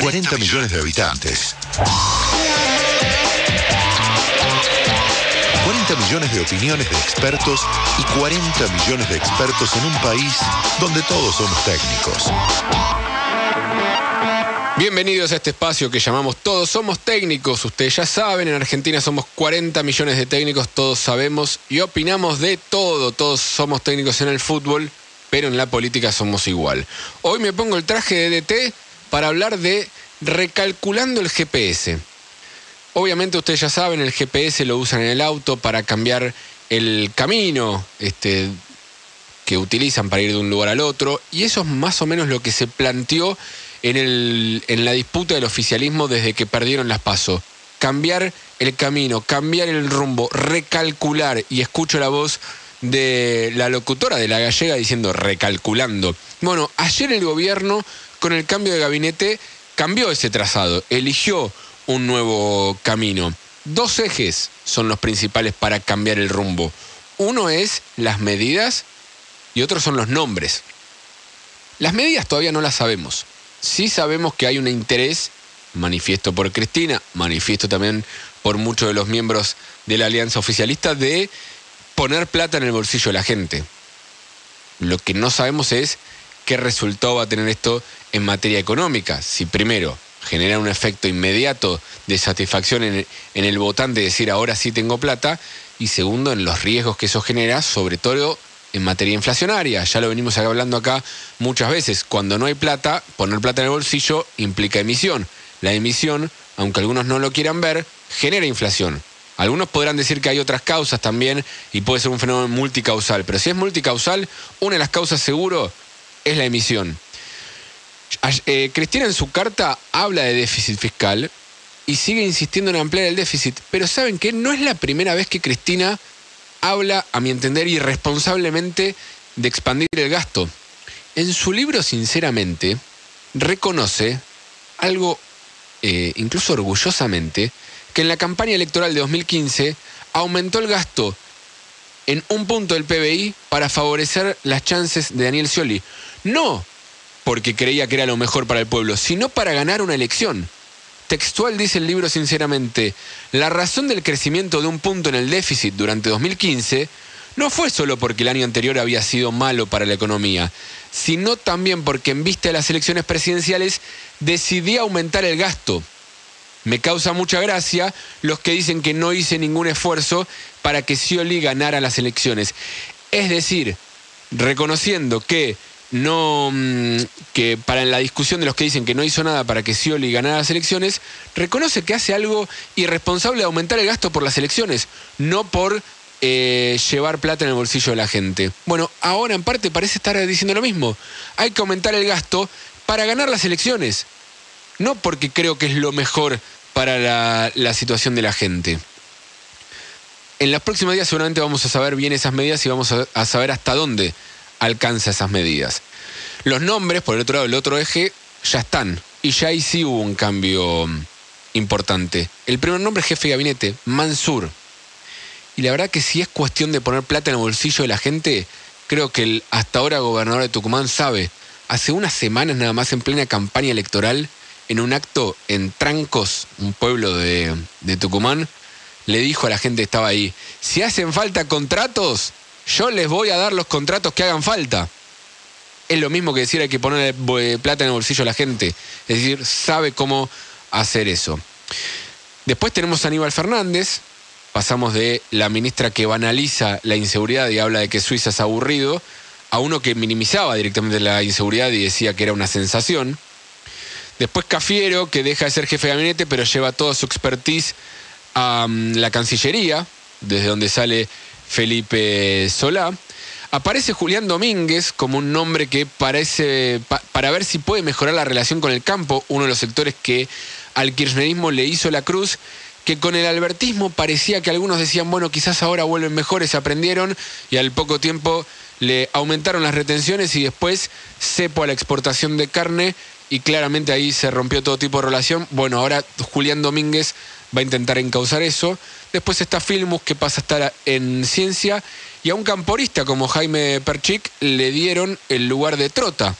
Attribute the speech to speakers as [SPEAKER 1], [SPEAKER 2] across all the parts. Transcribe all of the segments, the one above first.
[SPEAKER 1] 40 millones de habitantes. 40 millones de opiniones de expertos y 40 millones de expertos en un país donde todos somos técnicos.
[SPEAKER 2] Bienvenidos a este espacio que llamamos Todos Somos Técnicos. Ustedes ya saben, en Argentina somos 40 millones de técnicos, todos sabemos y opinamos de todo. Todos somos técnicos en el fútbol, pero en la política somos igual. Hoy me pongo el traje de DT para hablar de recalculando el GPS. Obviamente ustedes ya saben, el GPS lo usan en el auto para cambiar el camino este, que utilizan para ir de un lugar al otro, y eso es más o menos lo que se planteó en, el, en la disputa del oficialismo desde que perdieron las pasos. Cambiar el camino, cambiar el rumbo, recalcular, y escucho la voz de la locutora de la gallega diciendo recalculando. Bueno, ayer el gobierno, con el cambio de gabinete, cambió ese trazado, eligió un nuevo camino. Dos ejes son los principales para cambiar el rumbo. Uno es las medidas y otro son los nombres. Las medidas todavía no las sabemos. Sí sabemos que hay un interés, manifiesto por Cristina, manifiesto también por muchos de los miembros de la alianza oficialista, de poner plata en el bolsillo de la gente. Lo que no sabemos es qué resultado va a tener esto en materia económica. Si primero genera un efecto inmediato de satisfacción en el, votante, decir ahora sí tengo plata, y segundo en los riesgos que eso genera, sobre todo en materia inflacionaria. Ya lo venimos hablando acá muchas veces. Cuando no hay plata, poner plata en el bolsillo implica emisión. La emisión, aunque algunos no lo quieran ver, genera inflación. Algunos podrán decir que hay otras causas también y puede ser un fenómeno multicausal, pero si es multicausal, una de las causas seguro es la emisión. Eh, Cristina en su carta habla de déficit fiscal y sigue insistiendo en ampliar el déficit, pero ¿saben que No es la primera vez que Cristina habla, a mi entender, irresponsablemente de expandir el gasto. En su libro, sinceramente, reconoce algo, eh, incluso orgullosamente, que en la campaña electoral de 2015 aumentó el gasto en un punto del PBI para favorecer las chances de Daniel Scioli. No porque creía que era lo mejor para el pueblo, sino para ganar una elección. Textual dice el libro sinceramente, la razón del crecimiento de un punto en el déficit durante 2015 no fue solo porque el año anterior había sido malo para la economía, sino también porque en vista de las elecciones presidenciales decidí aumentar el gasto. Me causa mucha gracia los que dicen que no hice ningún esfuerzo para que Scioli ganara las elecciones. Es decir, reconociendo que no mm, que para la discusión de los que dicen que no hizo nada para que Scioli ganara las elecciones, reconoce que hace algo irresponsable de aumentar el gasto por las elecciones, no por eh, llevar plata en el bolsillo de la gente. Bueno, ahora en parte parece estar diciendo lo mismo. Hay que aumentar el gasto para ganar las elecciones, no porque creo que es lo mejor para la, la situación de la gente. En los próximos días seguramente vamos a saber bien esas medidas y vamos a saber hasta dónde alcanza esas medidas. Los nombres, por el otro lado, el otro eje, ya están. Y ya ahí sí hubo un cambio mm, importante. El primer nombre es jefe de gabinete, Mansur. Y la verdad que si es cuestión de poner plata en el bolsillo de la gente, creo que el hasta ahora gobernador de Tucumán sabe. Hace unas semanas nada más en plena campaña electoral, en un acto en Trancos, un pueblo de, de Tucumán, le dijo a la gente que estaba ahí, si hacen falta contratos, yo les voy a dar los contratos que hagan falta. Es lo mismo que decir hay que poner plata en el bolsillo a la gente. Es decir, sabe cómo hacer eso. Después tenemos a Aníbal Fernández. Pasamos de la ministra que banaliza la inseguridad y habla de que Suiza es aburrido, a uno que minimizaba directamente la inseguridad y decía que era una sensación. Después Cafiero, que deja de ser jefe de gabinete, pero lleva toda su expertise a mm, la Cancillería, desde donde sale Felipe Solá. Aparece Julián Domínguez como un nombre que parece para ver si puede mejorar la relación con el campo, uno de los sectores que al kirchnerismo le hizo la cruz, que con el albertismo parecía que algunos decían, bueno, quizás ahora vuelven mejores, aprendieron y al poco tiempo le aumentaron las retenciones y después cepo a la exportación de carne y claramente ahí se rompió todo tipo de relación. Bueno, ahora Julián Domínguez va a intentar encauzar eso. Después está Filmus, que pasa a estar en ciencia. Y a un camporista como Jaime Perchic le dieron el lugar de Trota,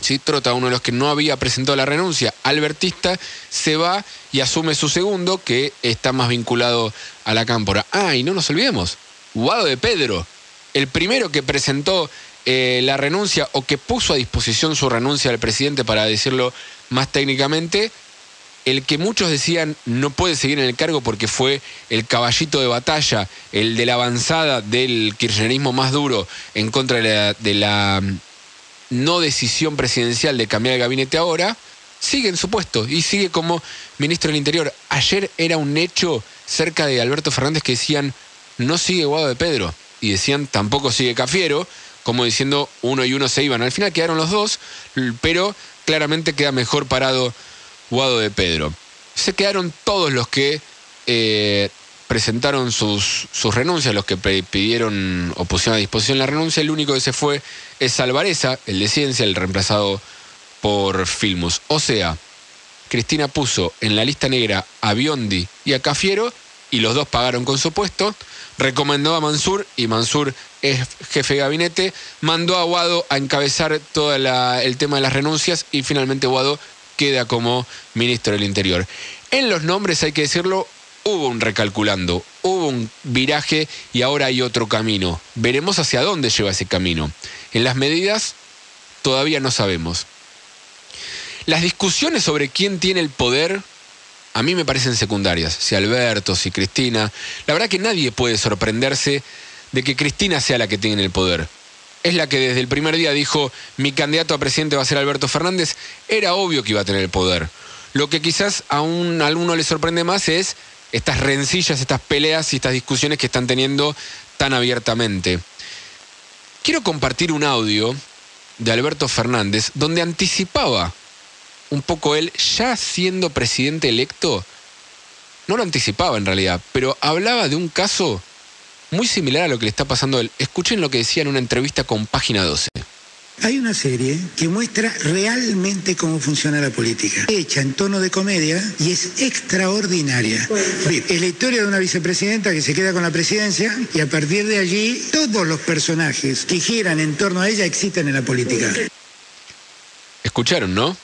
[SPEAKER 2] ¿sí? Trota, uno de los que no había presentado la renuncia, albertista, se va y asume su segundo, que está más vinculado a la cámpora. Ah, y no nos olvidemos, Guado de Pedro, el primero que presentó eh, la renuncia o que puso a disposición su renuncia al presidente, para decirlo más técnicamente, el que muchos decían no puede seguir en el cargo porque fue el caballito de batalla, el de la avanzada del kirchnerismo más duro en contra de la, mm, no decisión presidencial de cambiar el gabinete ahora, sigue en su puesto y sigue como ministro del Interior. Ayer era un hecho cerca de Alberto Fernández que decían no sigue Guado de Pedro y decían tampoco sigue Cafiero, como diciendo uno y uno se iban. Al final quedaron los dos, pero claramente queda mejor parado Guado de Pedro. Se quedaron todos los que eh, presentaron sus, sus, renuncias, los que pidieron o pusieron a disposición la renuncia. El único que se fue es Alvareza, el de Ciencia, el reemplazado por Filmus. O sea, Cristina puso en la lista negra a Biondi y a Cafiero y los dos pagaron con su puesto. Recomendó a Mansur y Mansur es jefe de gabinete. Mandó a Guado a encabezar todo el tema de las renuncias y finalmente Guado queda como ministro del Interior. En los nombres, hay que decirlo, hubo un recalculando, hubo un viraje y ahora hay otro camino. Veremos hacia dónde lleva ese camino. En las medidas, todavía no sabemos. Las discusiones sobre quién tiene el poder a mí me parecen secundarias. Si Alberto, si Cristina. La verdad que nadie puede sorprenderse de que Cristina sea la que tiene el poder es la que desde el primer día dijo mi candidato a presidente va a ser Alberto Fernández, era obvio que iba a tener el poder. Lo que quizás a, un, a alguno le sorprende más es estas rencillas, estas peleas y estas discusiones que están teniendo tan abiertamente. Quiero compartir un audio de Alberto Fernández donde anticipaba un poco él, ya siendo presidente electo, no lo anticipaba en realidad, pero hablaba de un caso muy similar a lo que le está pasando a él. Escuchen lo que decía en una entrevista con Página 12.
[SPEAKER 3] Hay una serie que muestra realmente cómo funciona la política, hecha en tono de comedia y es extraordinaria. Es la historia de una vicepresidenta que se queda con la presidencia y a partir de allí todos los personajes que giran en torno a ella existen en la política.
[SPEAKER 2] Escucharon, ¿no?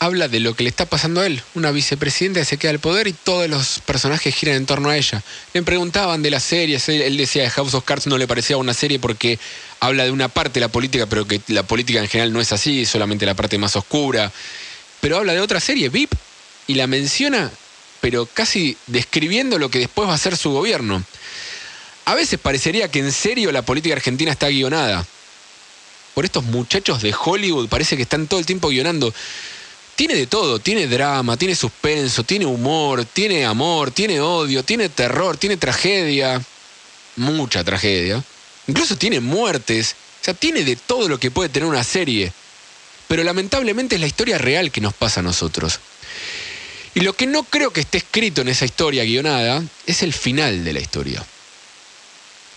[SPEAKER 2] Habla de lo que le está pasando a él. Una vicepresidenta que se queda al poder y todos los personajes giran en torno a ella. Le preguntaban de las series, él decía que House of Cards no le parecía una serie porque habla de una parte de la política, pero que la política en general no es así, solamente la parte más oscura. Pero habla de otra serie, VIP, y la menciona, pero casi describiendo lo que después va a ser su gobierno. A veces parecería que en serio la política argentina está guionada. Por estos muchachos de Hollywood parece que están todo el tiempo guionando tiene de todo, tiene drama, tiene suspenso, tiene humor, tiene amor, tiene odio, tiene terror, tiene tragedia, mucha tragedia. Incluso tiene muertes, o sea, tiene de todo lo que puede tener una serie. Pero lamentablemente es la historia real que nos pasa a nosotros. Y lo que no creo que esté escrito en esa historia guionada es el final de la historia.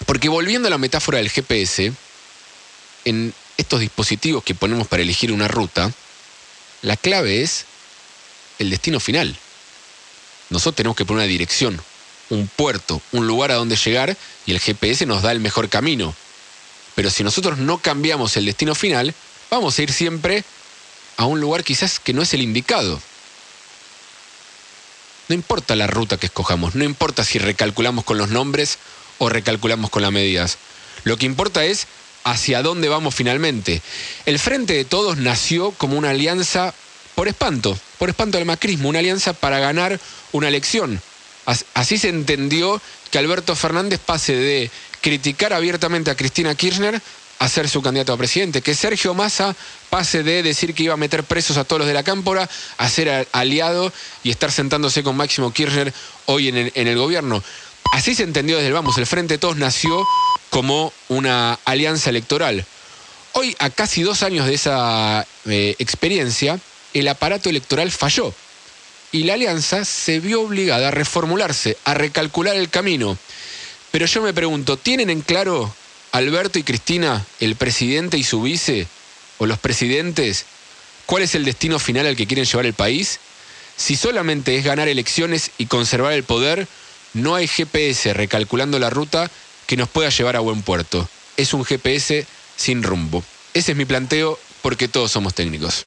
[SPEAKER 2] Porque volviendo a la metáfora del GPS, en estos dispositivos que ponemos para elegir una ruta, la clave es el destino final. Nosotros tenemos que poner una dirección, un puerto, un lugar a donde llegar y el GPS nos da el mejor camino. Pero si nosotros no cambiamos el destino final, vamos a ir siempre a un lugar quizás que no es el indicado. No importa la ruta que escojamos, no importa si recalculamos con los nombres o recalculamos con las medidas. Lo que importa es hacia dónde vamos finalmente. El Frente de Todos nació como una alianza por espanto, por espanto del macrismo, una alianza para ganar una elección. Así se entendió que Alberto Fernández pase de criticar abiertamente a Cristina Kirchner a ser su candidato a presidente, que Sergio Massa pase de decir que iba a meter presos a todos los de la cámpora a ser aliado y estar sentándose con Máximo Kirchner hoy en el, gobierno. Así se entendió desde el vamos, el Frente Todos nació como una alianza electoral. Hoy, a casi dos años de esa eh, experiencia, el aparato electoral falló y la alianza se vio obligada a reformularse, a recalcular el camino. Pero yo me pregunto, ¿tienen en claro Alberto y Cristina, el presidente y su vice, o los presidentes, cuál es el destino final al que quieren llevar el país? Si solamente es ganar elecciones y conservar el poder, no hay GPS recalculando la ruta que nos pueda llevar a buen puerto. Es un GPS sin rumbo. Ese es mi planteo porque todos somos técnicos.